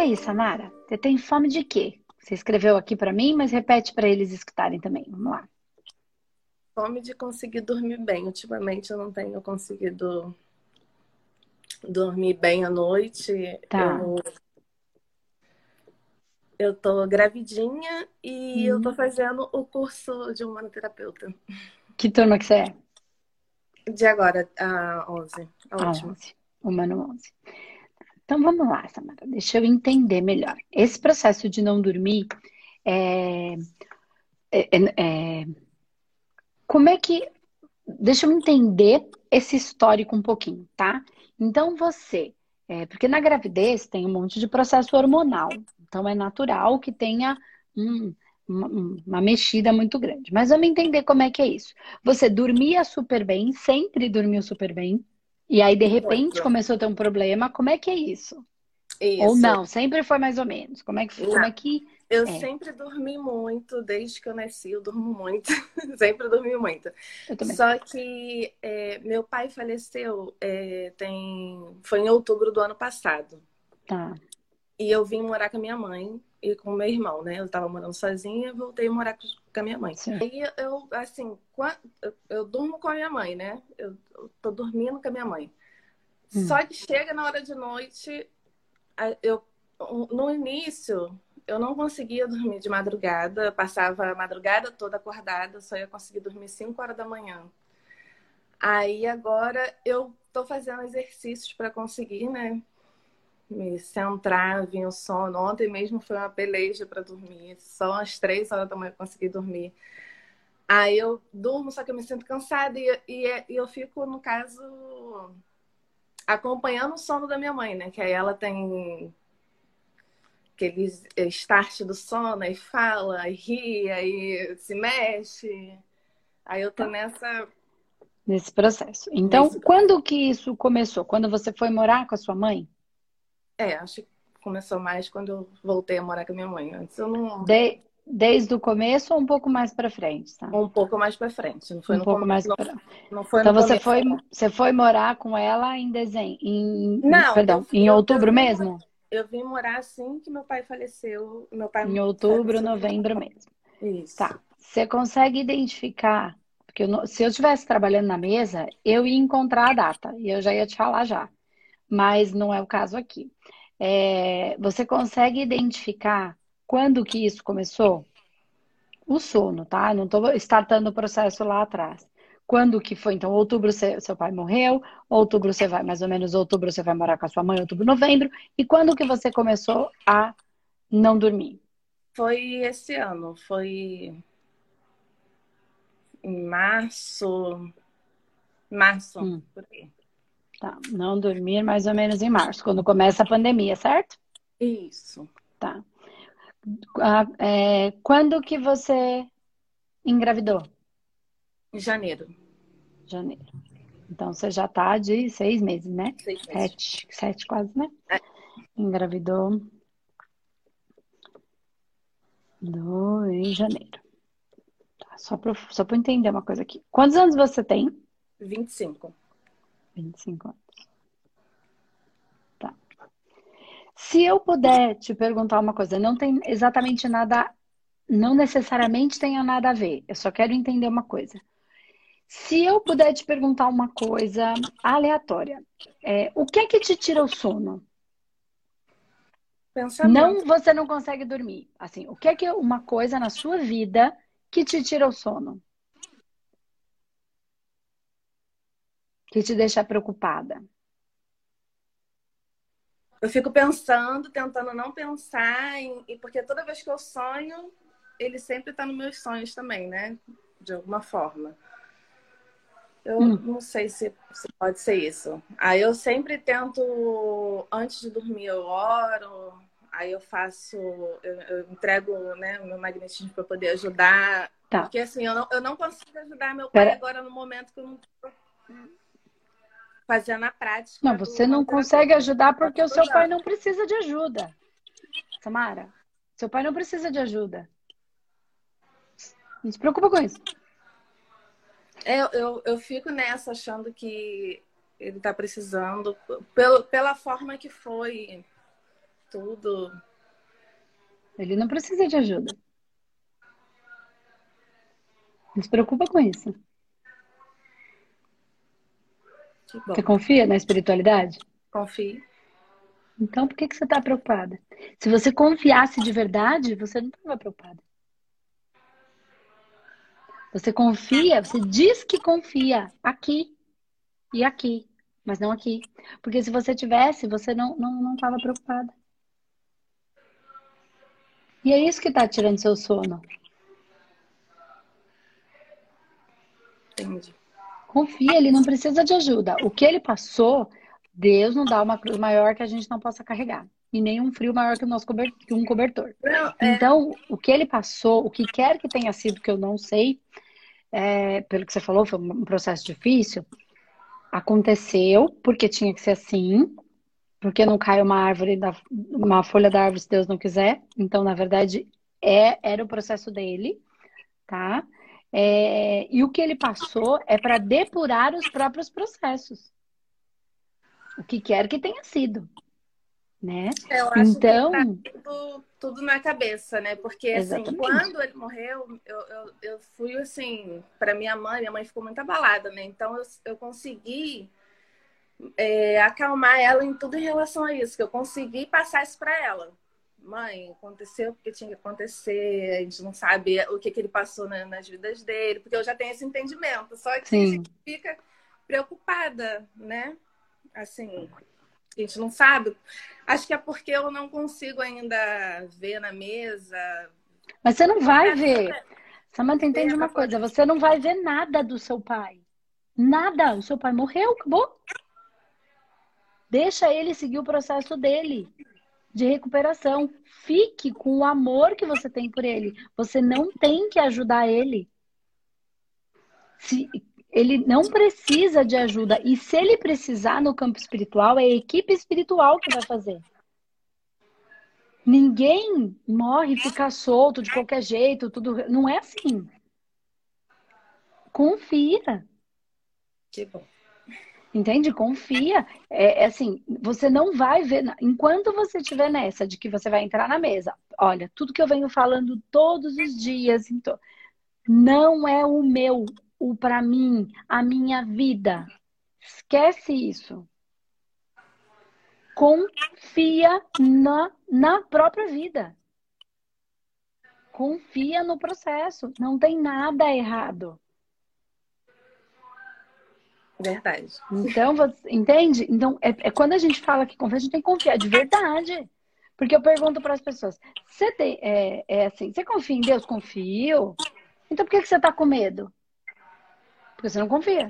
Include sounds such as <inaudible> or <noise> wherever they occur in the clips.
aí, Samara? Você tem fome de quê? Você escreveu aqui para mim, mas repete para eles escutarem também. Vamos lá. Fome de conseguir dormir bem. Ultimamente eu não tenho conseguido dormir bem à noite. Tá. Eu, eu tô gravidinha e eu tô fazendo o curso de humanoterapeuta. Que turma que você é? De agora, a 11. A A última. 11. Humano 11. Então vamos lá, Samara. Deixa eu entender melhor. Esse processo de não dormir é, é- é- é- como é que. Deixa eu entender esse histórico um pouquinho, tá? Então você. é, porque na gravidez tem um monte de processo hormonal. Então é natural que tenha um- uma, uma mexida muito grande. Mas vamos entender como é que é isso. Você dormia super bem, sempre dormiu super bem. E aí, de repente, Muito. começou a ter um problema. Como é que é isso? Isso. Ou não? Sempre foi mais ou menos. Como é que, como é que Eu É. sempre dormi muito, desde que eu nasci, eu durmo muito. <laughs> sempre dormi muito. Só que é, meu pai faleceu é, tem, foi em outubro do ano passado. Tá. E eu vim morar com a minha mãe e com o meu irmão, né? Eu tava morando sozinha e voltei a morar com a minha mãe. Sim. Aí eu, assim, eu, durmo com a minha mãe, né? Eu, tô dormindo com a minha mãe. Hum. Só que chega na hora de noite, eu, no início, eu não conseguia dormir de madrugada, eu passava a madrugada toda acordada, só ia conseguir dormir 5 horas da manhã. Aí agora eu tô fazendo exercícios para conseguir, né? Me centrar, vir o sono. Ontem mesmo foi uma peleja para dormir. Só às três horas da manhã eu consegui dormir. Aí eu durmo, só que eu me sinto cansada e, e, e eu fico, no caso, acompanhando o sono da minha mãe, né? Que aí ela tem aquele start do sono, aí fala, aí ri, aí se mexe. Aí eu tô nessa. Nesse processo. Então, Nesse quando que isso começou? Quando você foi morar com a sua mãe? É, acho que começou mais quando eu voltei a morar com a minha mãe. Antes eu não. De- desde o começo ou um pouco mais pra frente, tá? Um pouco mais pra frente. Não foi Um no pouco começo, mais pra... não foi Então você começo. foi, você foi morar com ela em dezembro, em, Não, perdão, eu- em outubro eu- mesmo? Eu vim morar assim que meu pai faleceu. Meu pai Em outubro, faleceu. novembro mesmo. Isso. Tá. Você consegue identificar? Porque eu não- se eu estivesse trabalhando na mesa, eu ia encontrar a data e eu já ia te falar já. Mas não é o caso aqui. É, você consegue identificar quando que isso começou? O sono, tá? Não estou startando o processo lá atrás. Quando que foi? Então, outubro você- seu pai morreu, outubro você vai, mais ou menos outubro você vai morar com a sua mãe, outubro, novembro. E quando que você começou a não dormir? Foi esse ano, foi em março, março, Hum. por aí. Tá, não dormir mais ou menos em março, quando começa a pandemia, certo? Isso. Tá. Ah, é, quando que você engravidou? Em janeiro. Janeiro. Então você já tá de seis meses, né? Seis meses. Sete, sete quase, né? É. Engravidou do, em janeiro. Tá, só para só pra entender uma coisa aqui. Quantos anos você tem? 25. 25 anos. Tá. Se eu puder te perguntar uma coisa, não tem exatamente nada, não necessariamente tenha nada a ver. Eu só quero entender uma coisa. Se eu puder te perguntar uma coisa aleatória, é, o que é que te tira o sono? Pensamento. Não, você não consegue dormir. Assim, o que é que é uma coisa na sua vida que te tira o sono? Que te deixa preocupada? Eu fico pensando, tentando não pensar, em, porque toda vez que eu sonho, ele sempre tá nos meus sonhos também, né? De alguma forma. Eu Hum. não sei se, se pode ser isso. Aí eu sempre tento, antes de dormir, eu oro, aí eu faço, eu, eu entrego né, o meu magnetismo para poder ajudar. Tá. Porque assim, eu não, eu não consigo ajudar meu pai Pera- agora no momento que eu não tô fazendo a prática. Não, você não consegue ajudar porque o seu pai não precisa de ajuda. Samara, seu pai não precisa de ajuda. Não se preocupa com isso. Eu, eu, eu fico nessa achando que ele tá precisando, pelo, pela forma que foi tudo. Ele não precisa de ajuda. Não se preocupa com isso. Você confia na espiritualidade? Confio. Então, por que, que você está preocupada? Se você confiasse de verdade, você não estava preocupada. Você confia, você diz que confia aqui e aqui, mas não aqui. Porque se você tivesse, você não estava não, não preocupada. E é isso que está tirando seu sono. Entendi. Confia, ele não precisa de ajuda. O que ele passou, Deus não dá uma cruz maior que a gente não possa carregar. E nem um frio maior que, o nosso cobertor, um cobertor. Não, é... Então, o que ele passou, o que quer que tenha sido, que eu não sei, é, pelo que você falou, foi um processo difícil. Aconteceu porque tinha que ser assim, porque não cai uma árvore, da, uma folha da árvore se Deus não quiser. Então, na verdade, é, era o processo dele, tá? É, e o que ele passou é para depurar os próprios processos. O que quer que tenha sido. Né? Eu acho então, que tá tudo, tudo, na cabeça, né? Porque assim, quando ele morreu, eu, eu, eu fui assim, para minha mãe, minha mãe ficou muito abalada, né? Então eu, eu consegui é, acalmar ela em tudo em relação a isso, que eu consegui passar isso para ela. Mãe, aconteceu porque tinha que acontecer, a gente não sabe o que, que ele passou na, nas vidas dele, porque eu já tenho esse entendimento, só que Sim. a gente fica preocupada, né? Assim, a gente não sabe. Acho que é porque eu não consigo ainda ver na mesa. Mas você não vai ver. Samanta, entende uma coisa: você não vai ver nada do seu pai. Nada. O seu pai morreu, acabou. Deixa ele seguir o processo dele de recuperação. Fique com o amor que você tem por ele. Você não tem que ajudar ele. Se, ele não precisa de ajuda. E se ele precisar no campo espiritual, é a equipe espiritual que vai fazer. Ninguém morre e fica solto de qualquer jeito, tudo. Não é assim. Confia. Que bom. Entende? Confia. É, é, assim, você não vai ver. Enquanto você estiver nessa de que você vai entrar na mesa, olha, tudo que eu venho falando todos os dias, então, não é o meu, o para mim, a minha vida. Esquece isso. Confia na, na própria vida. Confia no processo. Não tem nada errado. Verdade. Então, você, entende? Então, é, é, quando a gente fala que confia, a gente tem que confiar de verdade. Porque eu pergunto para as pessoas: você tem, é, é, assim, você confia em Deus? Confio. Então, por que, que você está com medo? Porque você não confia.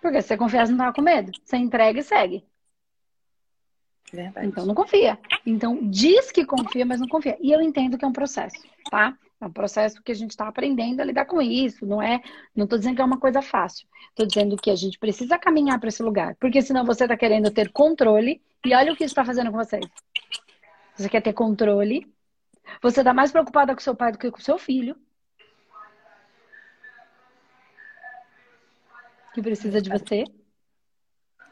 Porque se você confia, você não tá com medo. Você entrega e segue. Verdade. Então, não confia. Então, diz que confia, mas não confia. E eu entendo que é um processo, tá? É um processo que a gente está aprendendo a lidar com isso. Não é, não estou dizendo que é uma coisa fácil. Estou dizendo que a gente precisa caminhar para esse lugar, porque senão você está querendo ter controle. E olha o que isso está fazendo com vocês. Você quer ter controle. Você está mais preocupada com seu pai do que com seu filho. Que precisa de você.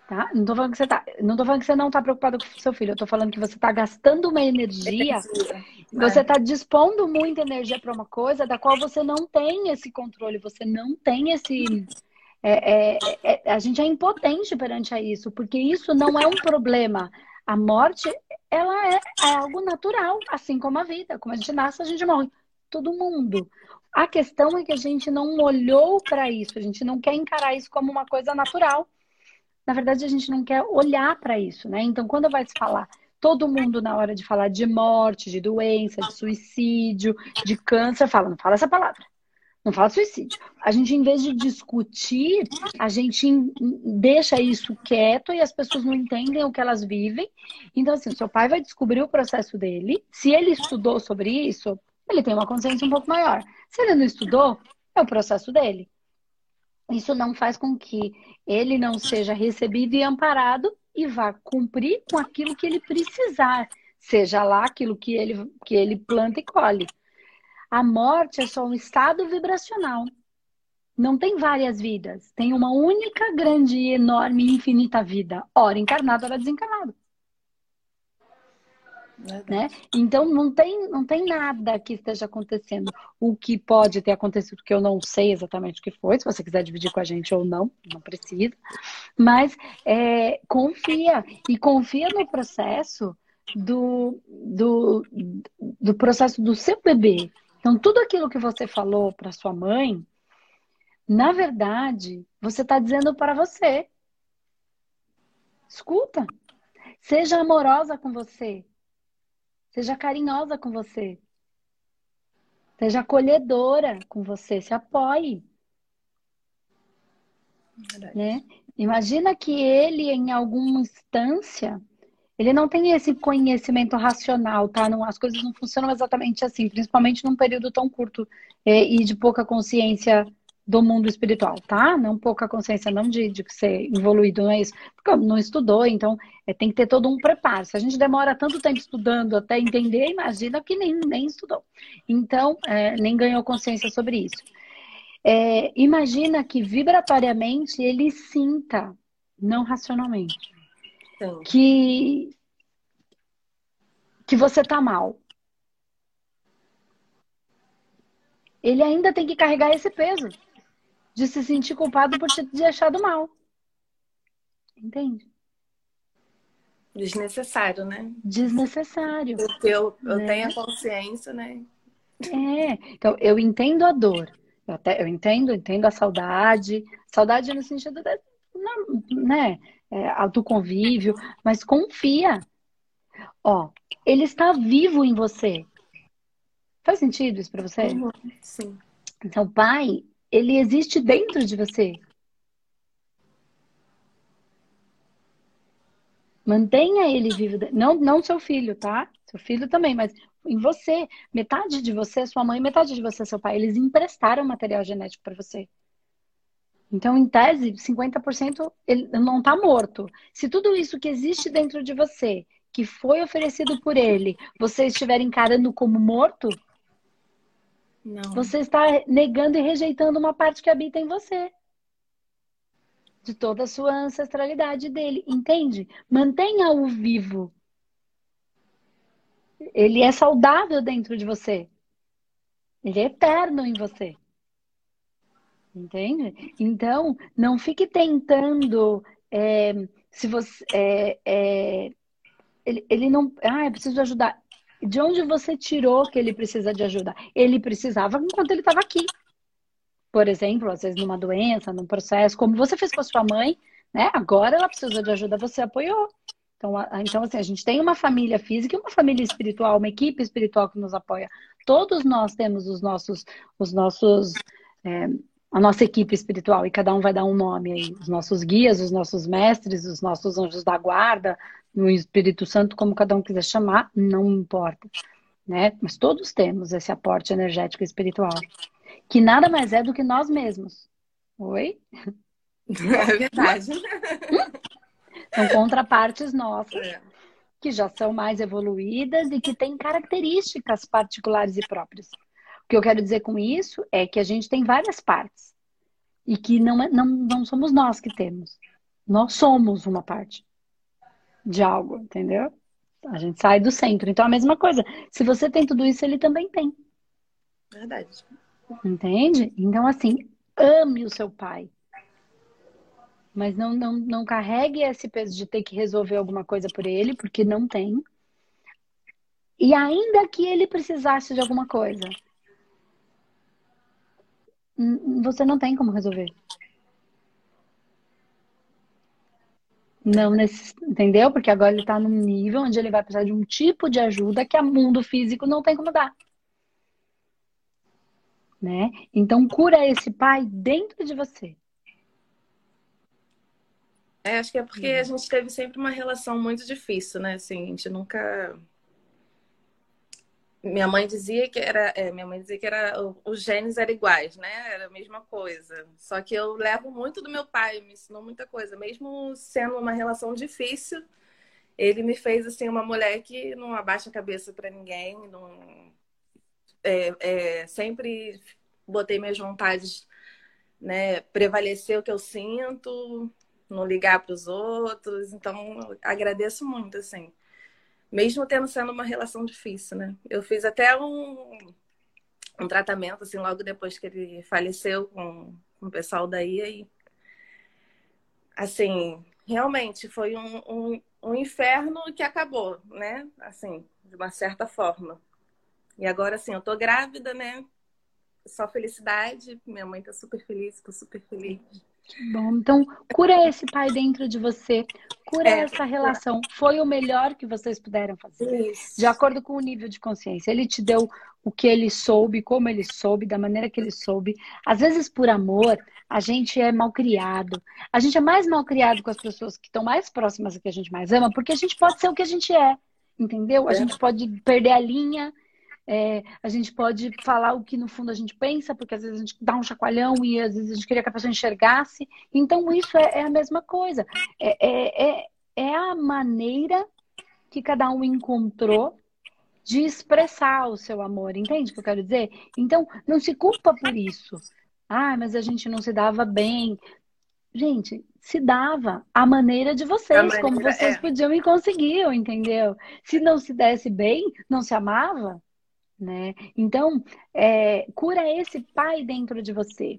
Tá? Não tô falando que você tá, não tô falando que você não tá preocupado com seu filho, eu tô falando que você tá gastando uma energia, você tá dispondo muita energia para uma coisa da qual você não tem esse controle, você não tem esse é, é, é, a gente é impotente perante a isso, porque isso não é um problema. A morte, ela é, é algo natural, assim como a vida. Como a gente nasce, a gente morre. Todo mundo. A questão é que a gente não olhou para isso, a gente não quer encarar isso como uma coisa natural na verdade, a gente não quer olhar para isso, né? Então, quando vai se falar, todo mundo na hora de falar de morte, de doença, de suicídio, de câncer, fala, não fala essa palavra. Não fala suicídio. A gente, em vez de discutir, a gente deixa isso quieto e as pessoas não entendem o que elas vivem. Então, assim, seu pai vai descobrir o processo dele. Se ele estudou sobre isso, ele tem uma consciência um pouco maior. Se ele não estudou, é o processo dele. Isso não faz com que ele não seja recebido e amparado e vá cumprir com aquilo que ele precisar, seja lá aquilo que ele, que ele planta e colhe. A morte é só um estado vibracional. Não tem várias vidas. Tem uma única, grande, enorme infinita vida. Ora encarnado, ora Né? Então não tem, não tem nada que esteja acontecendo. O que pode ter acontecido, que eu não sei exatamente o que foi, se você quiser dividir com a gente ou não, não precisa. Mas é, confia e confia no processo do, do, do processo do seu bebê. Então, tudo aquilo que você falou para sua mãe, na verdade, você está dizendo para você. Escuta. Seja amorosa com você. Seja carinhosa com você. Seja acolhedora com você. Se apoie. Né? Imagina que ele, em alguma instância, ele não tem esse conhecimento racional, tá? Não, as coisas não funcionam exatamente assim, principalmente num período tão curto é, e de pouca consciência do mundo espiritual, tá? Não pouca consciência, não de, de ser evoluído, não é isso. Porque não estudou, então é, tem que ter todo um preparo. Se a gente demora tanto tempo estudando até entender, imagina que nem, nem estudou. Então, é, nem ganhou consciência sobre isso. É, imagina que vibratoriamente ele sinta, não racionalmente, Sim. que que você tá mal. Ele ainda tem que carregar esse peso de se sentir culpado por te ter achado mal. Entende? Desnecessário, né? Desnecessário. Eu, eu né? tenho a consciência, né? É, então eu entendo a dor. Eu, até, eu entendo, entendo a saudade. Saudade no sentido da, né, é, do convívio, mas confia. Ó, ele está vivo em você. Faz sentido isso para você? Uhum, sim. Então, pai, ele existe dentro de você. Mantenha ele vivo. Não, não seu filho, tá? Seu filho também, mas em você. Metade de você é sua mãe, metade de você é seu pai. Eles emprestaram material genético para você. Então, em tese, 50% ele não está morto. Se tudo isso que existe dentro de você, que foi oferecido por ele, você estiver encarando como morto, não. Você está negando e rejeitando uma parte que habita em você. De toda a sua ancestralidade dele, entende? Mantenha-o vivo. Ele é saudável dentro de você. Ele é eterno em você. Entende? Então, não fique tentando. É, se você. É, é, ele, ele não. Ah, eu preciso ajudar. De onde você tirou que ele precisa de ajuda? Ele precisava enquanto ele estava aqui. Por exemplo, às vezes numa doença, num processo, como você fez com a sua mãe, né? Agora ela precisa de ajuda, você apoiou. Então, a, então assim, a gente tem uma família física e uma família espiritual, uma equipe espiritual que nos apoia. Todos nós temos os nossos, os nossos, é, a nossa equipe espiritual e cada um vai dar um nome aí. Os nossos guias, os nossos mestres, os nossos anjos da guarda, no Espírito Santo, como cada um quiser chamar, não importa. Né? Mas todos temos esse aporte energético espiritual, que nada mais é do que nós mesmos. Oi? É verdade. <laughs> São contrapartes nossas, é. que já são mais evoluídas e que têm características particulares e próprias. O que eu quero dizer com isso é que a gente tem várias partes e que não, é, não, não somos nós que temos. Nós somos uma parte de algo, entendeu? A gente sai do centro. Então, a mesma coisa. Se você tem tudo isso, ele também tem. Verdade. Entende? Então, assim, ame o seu pai. Mas não, não, não carregue esse peso de ter que resolver alguma coisa por ele, porque não tem. E ainda que ele precisasse de alguma coisa, você não tem como resolver. Não nesse, entendeu? Porque agora ele está num nível onde ele vai precisar de um tipo de ajuda que o mundo físico não tem como dar. Né? Então cura esse pai dentro de você. É, acho que é porque a gente teve sempre uma relação muito difícil, né? Assim, a gente nunca minha mãe dizia que era, é, minha mãe dizia que era os genes eram iguais, né? Era a mesma coisa. Só que eu levo muito do meu pai, me ensinou muita coisa, mesmo sendo uma relação difícil. Ele me fez assim uma mulher que não abaixa a cabeça para ninguém, não é, é, sempre botei minhas vontades, né? Prevalecer o que eu sinto, não ligar para os outros. Então agradeço muito assim. Mesmo tendo sendo uma relação difícil, né? Eu fiz até um, um tratamento, assim, logo depois que ele faleceu com, com o pessoal daí, e assim, realmente foi um, um, um inferno que acabou, né? Assim, de uma certa forma. E agora, assim, eu tô grávida, né? Só felicidade. Minha mãe tá super feliz, tô super feliz. Que bom. Então, cura esse pai dentro de você. Cura é, essa relação. Foi o melhor que vocês puderam fazer. Isso. De acordo com o nível de consciência. Ele te deu o que ele soube, como ele soube, da maneira que ele soube. Às vezes, por amor, a gente é mal criado. A gente é mais mal criado com as pessoas que estão mais próximas do que a gente mais ama, porque a gente pode ser o que a gente é. Entendeu? A é. gente pode perder a linha é, a gente pode falar o que no fundo a gente pensa, porque às vezes a gente dá um chacoalhão e às vezes a gente queria que a pessoa enxergasse. Então, isso é, é a mesma coisa. É, é, é, é a maneira que cada um encontrou de expressar o seu amor, entende o que eu quero dizer? Então, não se culpa por isso. Ah, mas a gente não se dava bem. Gente, se dava a maneira de vocês, maneira, como vocês é. podiam e conseguiam, entendeu? Se não se desse bem, não se amava, né? Então, é, cura esse pai dentro de você.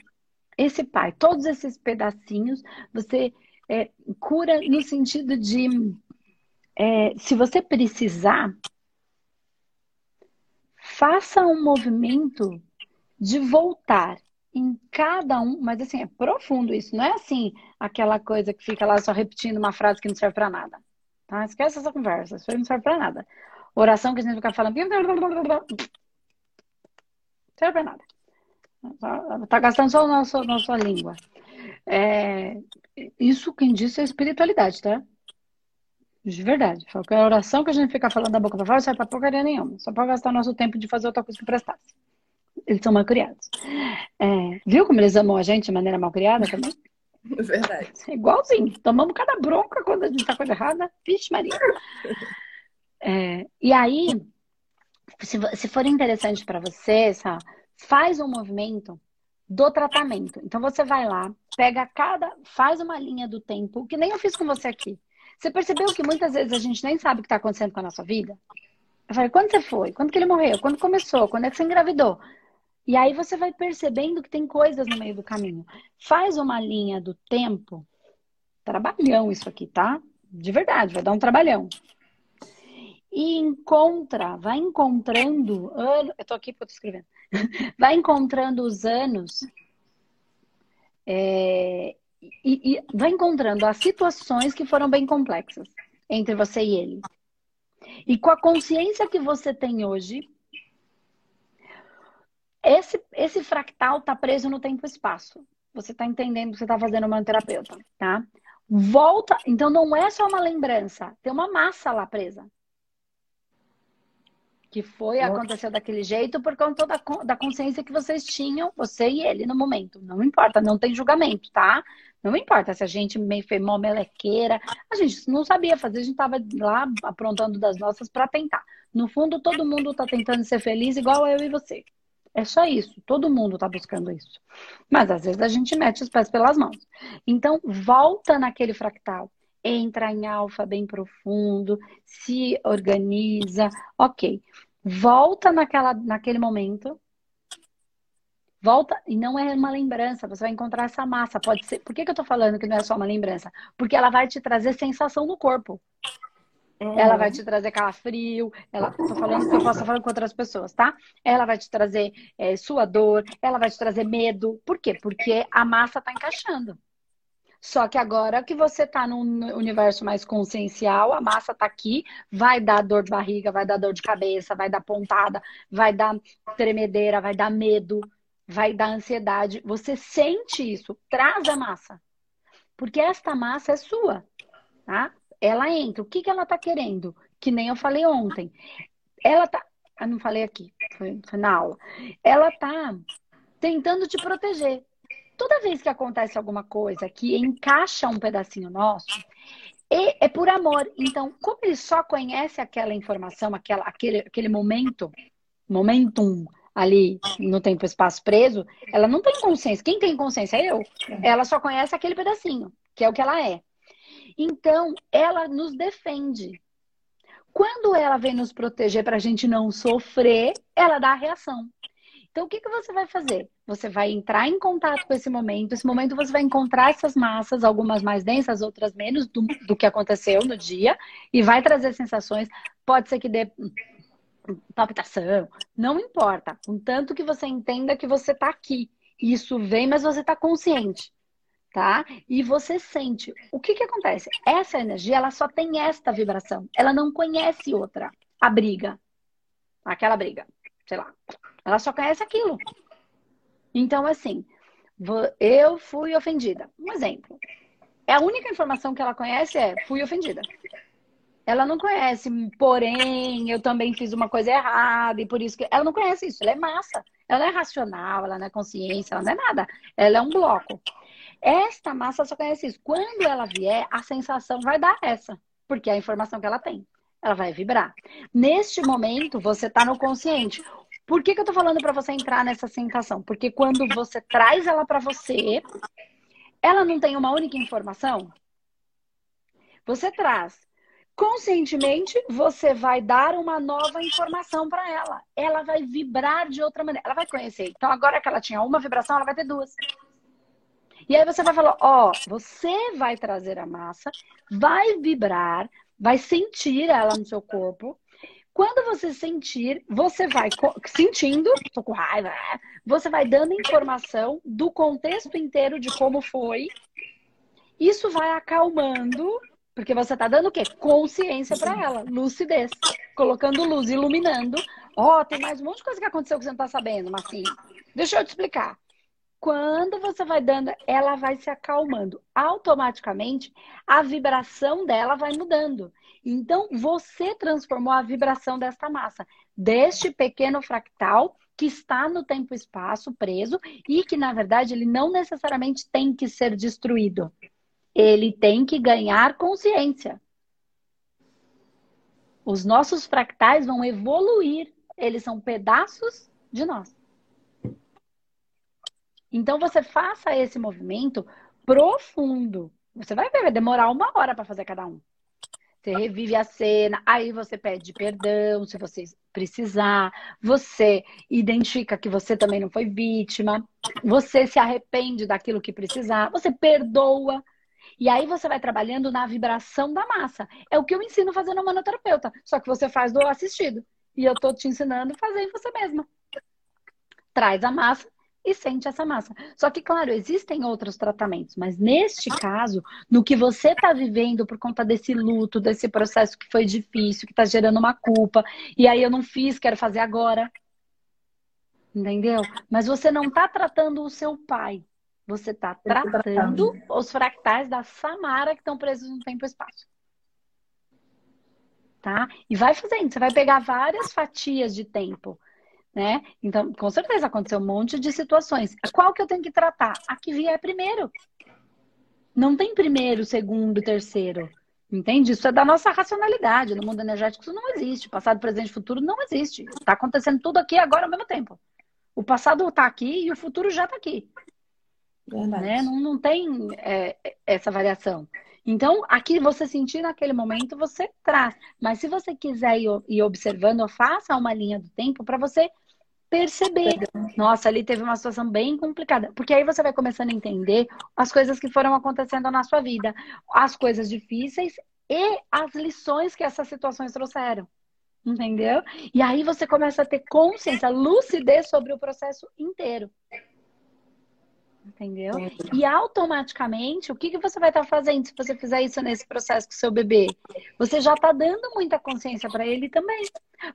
Esse pai, todos esses pedacinhos, você é, cura no sentido de, é, se você precisar, faça um movimento de voltar em cada um, mas assim, é profundo isso, não é assim aquela coisa que fica lá só repetindo uma frase que não serve para nada. Tá? Esquece essa conversa, isso não serve para nada. Oração que a gente fica falando. Serve para nada. Está gastando só a nossa, nossa língua. É, isso quem disse é espiritualidade, tá? De verdade. Porque a oração que a gente fica falando da boca para fora não serve para porcaria nenhuma. Só para gastar nosso tempo de fazer outra coisa que prestasse. Eles são mal criados. É, viu como eles amam a gente de maneira mal criada também? <laughs> Verdade. Igualzinho. Tomamos cada bronca quando a gente tá coisa errada. Vixe, Maria. É, e aí, se, se for interessante para você, faz um movimento do tratamento. Então você vai lá, pega cada, faz uma linha do tempo, que nem eu fiz com você aqui. Você percebeu que muitas vezes a gente nem sabe o que está acontecendo com a nossa vida? Eu falei, quando você foi? Quando que ele morreu? Quando começou? Quando é que você engravidou? E aí você vai percebendo que tem coisas no meio do caminho. Faz uma linha do tempo. Trabalhão isso aqui, tá? De verdade, vai dar um trabalhão e encontra, vai encontrando ano, eu tô aqui porque eu escrevendo, <laughs> vai encontrando os anos é, e, e vai encontrando as situações que foram bem complexas entre você e ele. E com a consciência que você tem hoje, esse, esse fractal tá preso no tempo e espaço. Você tá entendendo que você tá fazendo uma terapeuta, tá? Volta, então não é só uma lembrança, tem uma massa lá presa que foi, aconteceu daquele jeito por conta da, da consciência que vocês tinham, você e ele, no momento. Não importa, não tem julgamento, tá? Não importa se a gente meio foi mó melequeira. A gente não sabia fazer, a gente tava lá aprontando das nossas para tentar. No fundo, todo mundo tá tentando ser feliz igual eu e você. É só isso. Todo mundo tá buscando isso. Mas às vezes a gente mete os pés pelas mãos. Então, volta naquele fractal entra em alfa bem profundo, se organiza, ok. Volta naquela, naquele momento. Volta, e não é uma lembrança, você vai encontrar essa massa. Pode ser. Por que, que eu tô falando que não é só uma lembrança? Porque ela vai te trazer sensação no corpo. Uhum. Ela vai te trazer calafrio, ela, tô falando que eu posso falar com outras pessoas, tá? Ela vai te trazer é, sua dor, ela vai te trazer medo. Por quê? Porque a massa tá encaixando. Só que agora que você está num universo mais consciencial, a massa está aqui, vai dar dor de barriga, vai dar dor de cabeça, vai dar pontada, vai dar tremedeira, vai dar medo, vai dar ansiedade. Você sente isso, traz a massa. Porque esta massa é sua, tá? Ela entra. O que, que ela está querendo? Que nem eu falei ontem. Ela tá. Eu não falei aqui, foi, foi na aula. Ela tá tentando te proteger toda vez que acontece alguma coisa que encaixa um pedacinho nosso, é, por amor. Então, como ele só conhece aquela informação, aquela, aquele, aquele momento, momentum ali no tempo espaço preso, ela não tem consciência. Quem tem consciência é eu. Ela só conhece aquele pedacinho, que é o que ela é. Então, ela nos defende. Quando ela vem nos proteger para a gente não sofrer, ela dá a reação. Então, o que, que você vai fazer? Você vai entrar em contato com esse momento. Esse momento você vai encontrar essas massas, algumas mais densas, outras menos, do, do que aconteceu no dia, e vai trazer sensações. Pode ser que dê palpitação, não importa. Contanto que você entenda que você está aqui. Isso vem, mas você está consciente, tá? E você sente. O que que acontece? Essa energia, ela só tem esta vibração. Ela não conhece outra. A briga. Aquela briga. Sei lá. Ela só conhece aquilo. Então, assim, eu fui ofendida. Um exemplo. É a única informação que ela conhece é fui ofendida. Ela não conhece, porém, eu também fiz uma coisa errada e por isso que. Ela não conhece isso, ela é massa. Ela é racional, ela não é consciência, ela não é nada. Ela é um bloco. Esta massa só conhece isso. Quando ela vier, a sensação vai dar essa, porque é a informação que ela tem. Ela vai vibrar. Neste momento, você está no consciente. Por que, que eu estou falando para você entrar nessa sensação? Porque quando você traz ela para você, ela não tem uma única informação. Você traz conscientemente você vai dar uma nova informação para ela. Ela vai vibrar de outra maneira. Ela vai conhecer. Então, agora que ela tinha uma vibração, ela vai ter duas. E aí você vai falar: Ó, oh, você vai trazer a massa, vai vibrar, vai sentir ela no seu corpo. Quando você sentir, você vai sentindo, tô com raiva, você vai dando informação do contexto inteiro de como foi. Isso vai acalmando porque você está dando o quê? Consciência para ela, lucidez, colocando luz, iluminando. Ó, oh, tem mais um monte de coisa que aconteceu que você não está sabendo, Marcinha. Deixa eu te explicar. Quando você vai dando, ela vai se acalmando. Automaticamente, a vibração dela vai mudando. Então, você transformou a vibração desta massa, deste pequeno fractal que está no tempo e espaço preso e que, na verdade, ele não necessariamente tem que ser destruído ele tem que ganhar consciência. Os nossos fractais vão evoluir, eles são pedaços de nós. Então você faça esse movimento profundo. Você vai ver, vai demorar uma hora para fazer cada um. Você revive a cena, aí você pede perdão se você precisar, você identifica que você também não foi vítima, você se arrepende daquilo que precisar, você perdoa. E aí você vai trabalhando na vibração da massa. É o que eu ensino fazendo manoterapeuta, só que você faz do assistido. E eu tô te ensinando a fazer em você mesma. Traz a massa e sente essa massa. Só que, claro, existem outros tratamentos, mas neste caso, no que você está vivendo por conta desse luto, desse processo que foi difícil, que está gerando uma culpa, e aí eu não fiz, quero fazer agora. Entendeu? Mas você não está tratando o seu pai. Você está tratando os fractais da Samara que estão presos no tempo e espaço. Tá? E vai fazendo, você vai pegar várias fatias de tempo, né? Então, com certeza aconteceu um monte de situações. Qual que eu tenho que tratar? A que vier primeiro. Não tem primeiro, segundo, terceiro. Entende? Isso é da nossa racionalidade. No mundo energético isso não existe. Passado, presente futuro não existe. Está acontecendo tudo aqui agora ao mesmo tempo. O passado está aqui e o futuro já está aqui. Né? Não, não tem é, essa variação. Então, aqui você sentir naquele momento, você traz. Mas se você quiser ir, ir observando, faça uma linha do tempo para você perceber. Nossa, ali teve uma situação bem complicada. Porque aí você vai começando a entender as coisas que foram acontecendo na sua vida, as coisas difíceis e as lições que essas situações trouxeram. Entendeu? E aí você começa a ter consciência, lucidez sobre o processo inteiro. Entendeu? E automaticamente, o que, que você vai estar tá fazendo se você fizer isso nesse processo com o seu bebê? Você já está dando muita consciência para ele também.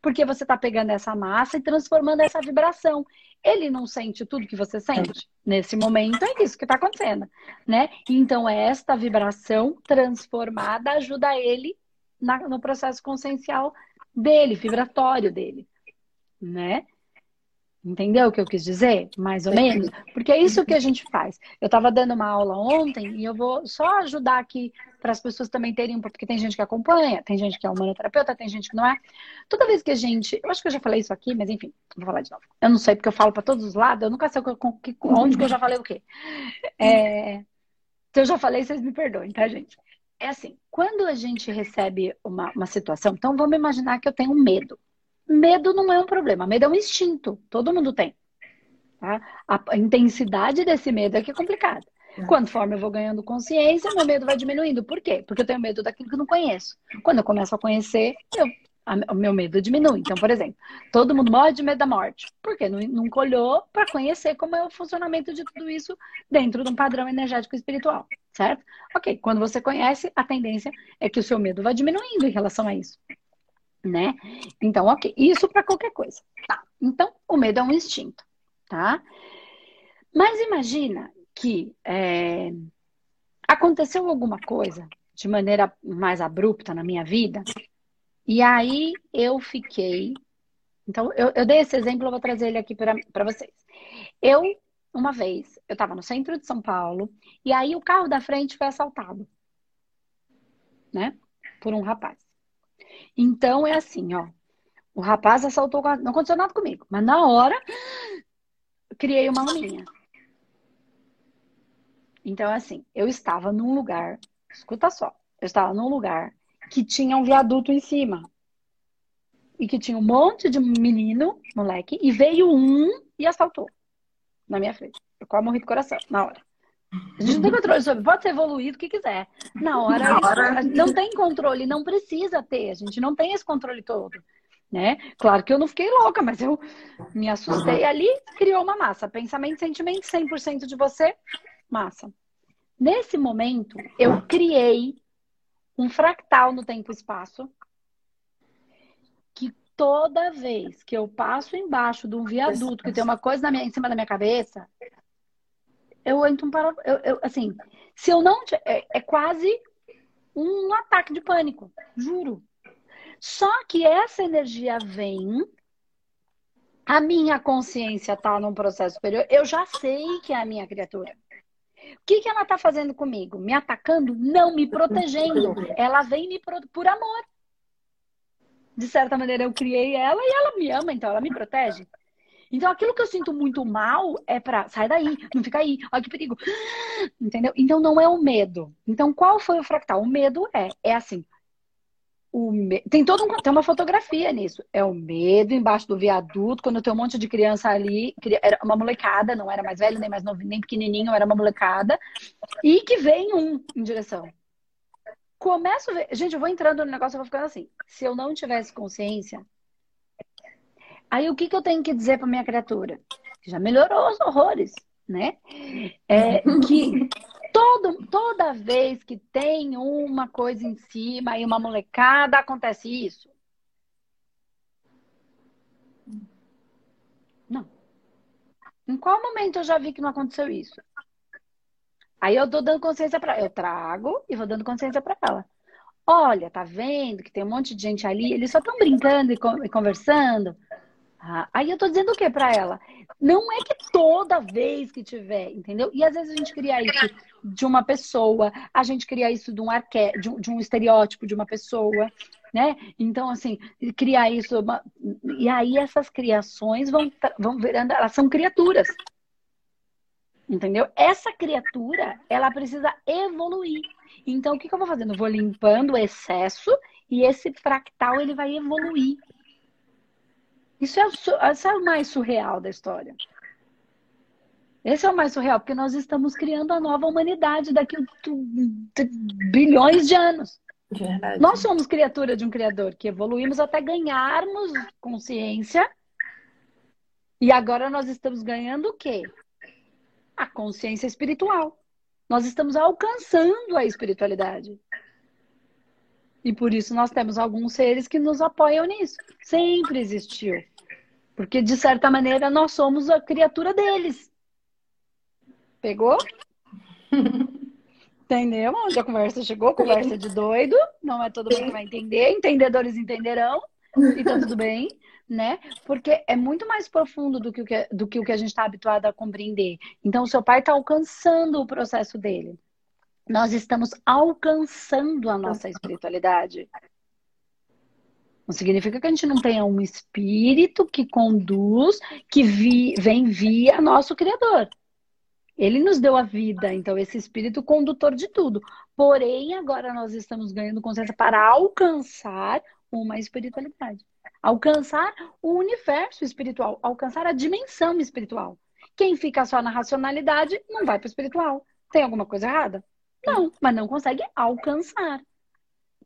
Porque você está pegando essa massa e transformando essa vibração. Ele não sente tudo que você sente. Nesse momento é isso que está acontecendo, né? Então, esta vibração transformada ajuda ele na, no processo consciencial dele, vibratório dele, né? Entendeu o que eu quis dizer? Mais ou menos? Porque é isso que a gente faz. Eu estava dando uma aula ontem e eu vou só ajudar aqui para as pessoas também terem um porque tem gente que acompanha, tem gente que é humanoterapeuta, tem gente que não é. Toda vez que a gente. Eu acho que eu já falei isso aqui, mas enfim, vou falar de novo. Eu não sei porque eu falo para todos os lados, eu nunca sei onde que eu já falei o quê. É... Se eu já falei, vocês me perdoem, tá, gente? é assim, quando a gente recebe uma, uma situação, então vamos imaginar que eu tenho medo. Medo não é um problema, medo é um instinto, todo mundo tem. Tá? A, intensidade desse medo é que é complicada. É. Conforme eu vou ganhando consciência, meu medo vai diminuindo. Por quê? Porque eu tenho medo daquilo que eu não conheço. Quando eu começo a conhecer, eu, a, o meu medo diminui. Então, por exemplo, todo mundo morre de medo da morte. Por quê? Não, nunca olhou para conhecer como é o funcionamento de tudo isso dentro de um padrão energético espiritual, certo? Ok, quando você conhece, a tendência é que o seu medo vai diminuindo em relação a isso. Né? Então, ok, isso para qualquer coisa. Tá. Então, o medo é um instinto, tá? Mas imagina que é, aconteceu alguma coisa de maneira mais abrupta na minha vida, e aí eu fiquei. Então, eu, eu dei esse exemplo, eu vou trazer ele aqui para vocês. Eu, uma vez, eu estava no centro de São Paulo, e aí o carro da frente foi assaltado, né? Por um rapaz. Então, é assim, ó. O rapaz assaltou, não aconteceu nada comigo, mas na hora, criei uma laminha. Então, assim, eu estava num lugar, escuta só, eu estava num lugar que tinha um viaduto em cima. E que tinha um monte de menino, moleque, e veio um e assaltou na minha frente. Eu quase morri do coração, na hora. A gente não tem controle sobre, pode ser evoluído o que quiser. Na hora, na hora... não tem controle, não precisa ter, a gente não tem esse controle todo. Né? Claro que eu não fiquei louca, mas eu me assustei ali, criou uma massa. Pensamento, sentimento, 100% de você, massa. Nesse momento, eu criei um fractal no tempo e espaço que toda vez que eu passo embaixo de um viaduto que tem uma coisa minha, em cima da minha cabeça, eu entro um para eu, eu, assim, se eu não é, é quase um ataque de pânico, juro. Só que essa energia vem a minha consciência está num processo superior, eu já sei que é a minha criatura. O que, que ela está fazendo comigo? Me atacando? Não, me protegendo. Ela vem me pro... por amor. De certa maneira, eu criei ela e ela me ama, então ela me protege. Então, aquilo que eu sinto muito mal é pra. Sai daí, não fica aí, olha que perigo. Entendeu? Então, não é o medo. Então, qual foi o fractal? O medo é, é assim: o me... tem todo um... tem uma fotografia nisso. É o medo embaixo do viaduto, quando tem um monte de criança ali, era uma molecada, não era mais velho, nem mais novo, nem pequenininho, era uma molecada, e que vem um em direção. Começo a ver, gente, eu vou entrando no negócio, eu vou ficando assim. Se eu não tivesse consciência, aí o que, que eu tenho que dizer para minha criatura? Já melhorou os horrores, né? É que todo, toda vez que tem uma coisa em cima e uma molecada, acontece isso? Não. Em qual momento eu já vi que não aconteceu isso? Aí eu tô dando consciência para eu trago e vou dando consciência para ela. Olha, tá vendo que tem um monte de gente ali, eles só estão brincando e conversando. Ah, aí eu tô dizendo o que para ela? Não é que toda vez que tiver, entendeu? E às vezes a gente cria isso de uma pessoa, a gente cria isso de um arqué, de um, de um estereótipo de uma pessoa, né? Então, assim, criar isso. Uma... E aí essas criações vão, vão virando, elas são criaturas. Entendeu? Essa criatura, ela precisa evoluir. Então, o que, que eu vou fazendo? Eu vou limpando o excesso e esse fractal ele vai evoluir. Isso é, isso é o mais surreal da história. Esse é o mais surreal, porque nós estamos criando a nova humanidade daqui a bilhões de anos. Verdade. Nós somos criatura de um Criador que evoluímos até ganharmos consciência. E agora nós estamos ganhando o quê? A consciência espiritual. Nós estamos alcançando a espiritualidade. E por isso nós temos alguns seres que nos apoiam nisso. Sempre existiu. Porque, de certa maneira, nós somos a criatura deles. Pegou? <laughs> Entendeu? Onde a conversa chegou? Conversa de doido. Não é todo mundo que vai entender. Entendedores entenderão. E tá tudo bem, né? Porque é muito mais profundo do que o que, do que, o que a gente está habituado a compreender. Então, o seu pai está alcançando o processo dele nós estamos alcançando a nossa espiritualidade. Não significa que a gente não tenha um espírito que conduz, que vi, vem via nosso Criador. Ele nos deu a vida, então esse espírito condutor de tudo. Porém, agora nós estamos ganhando consciência para alcançar uma espiritualidade. Alcançar o universo espiritual, alcançar a dimensão espiritual. Quem fica só na racionalidade não vai para o espiritual. Tem alguma coisa errada? Não, mas não consegue alcançar.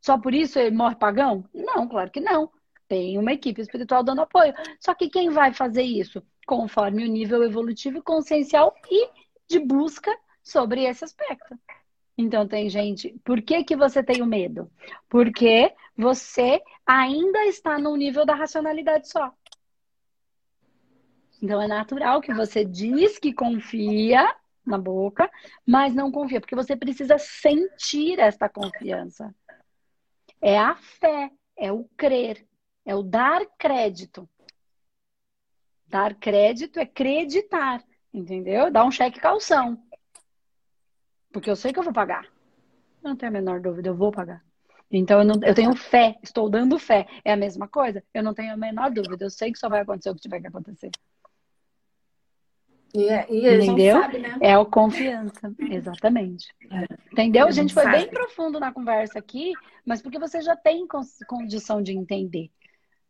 Só por isso ele morre pagão? Não, claro que não. Tem uma equipe espiritual dando apoio. Só que quem vai fazer isso? Conforme o nível evolutivo e consciencial e de busca sobre esse aspecto. Então tem gente, por que, que você tem o medo? Porque você ainda está no nível da racionalidade só. Então é natural que você diz que confia na boca, mas não confia, porque você precisa sentir esta confiança. É a fé, é o crer, é o dar crédito. Dar crédito é acreditar, entendeu? Dar um cheque calção. Porque eu sei que eu vou pagar. Não tenho a menor dúvida, eu vou pagar. Então eu, não, eu tenho fé, estou dando fé. É a mesma coisa? Eu não tenho a menor dúvida, eu sei que só vai acontecer o que tiver que acontecer. E, é, e Entendeu? Sabe, né? É a confiança, exatamente. Entendeu? A gente foi sabe. bem profundo na conversa aqui, mas porque você já tem condição de entender,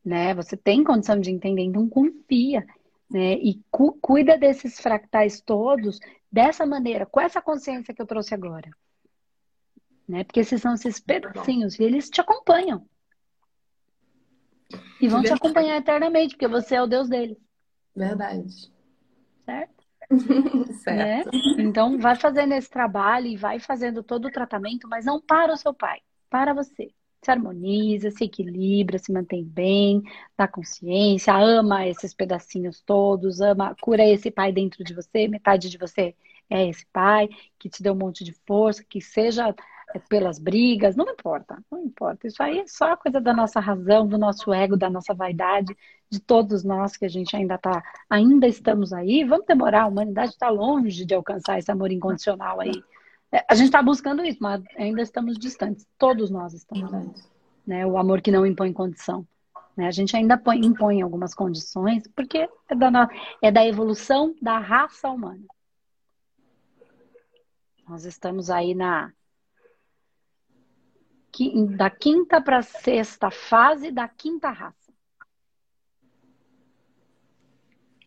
né? Você tem condição de entender, então confia, né? E cu cuida desses fractais todos dessa maneira, com essa consciência que eu trouxe agora. Né? Porque esses são esses pedacinhos e eles te acompanham. E vão te acompanhar eternamente, porque você é o Deus deles. Verdade. Certo? <laughs> certo. Né? Então, vai fazendo esse trabalho e vai fazendo todo o tratamento, mas não para o seu pai, para você. Se harmoniza, se equilibra, se mantém bem, dá consciência, ama esses pedacinhos todos, ama, cura esse pai dentro de você, metade de você é esse pai que te deu um monte de força, que seja pelas brigas, não importa, não importa. Isso aí é só coisa da nossa razão, do nosso ego, da nossa vaidade, de todos nós que a gente ainda tá, ainda estamos aí. Vamos demorar, a humanidade está longe de alcançar esse amor incondicional aí. É, a gente está buscando isso, mas ainda estamos distantes. Todos nós estamos aí. Né? O amor que não impõe condição. Né? A gente ainda põe, impõe algumas condições, porque é da, é da evolução da raça humana. Nós estamos aí na da quinta para sexta fase da quinta raça.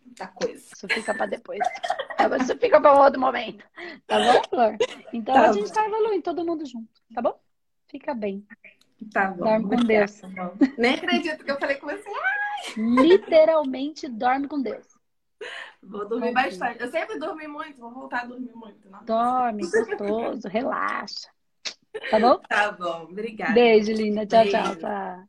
Muita coisa. Isso fica para depois. Isso fica para outro momento. Tá bom, Flor? Então tá a gente está evoluindo todo mundo junto, tá bom? Fica bem. Tá bom. Dorme com Deus. Tá Nem acredito que eu falei com você. Literalmente dorme com Deus. Vou dormir bastante. Eu sempre dormi muito, vou voltar a dormir muito. Não? Dorme, gostoso, relaxa. Tá bom? Tá bom, obrigada. Beijo, linda. Tchau, Beijo. tchau. Tá.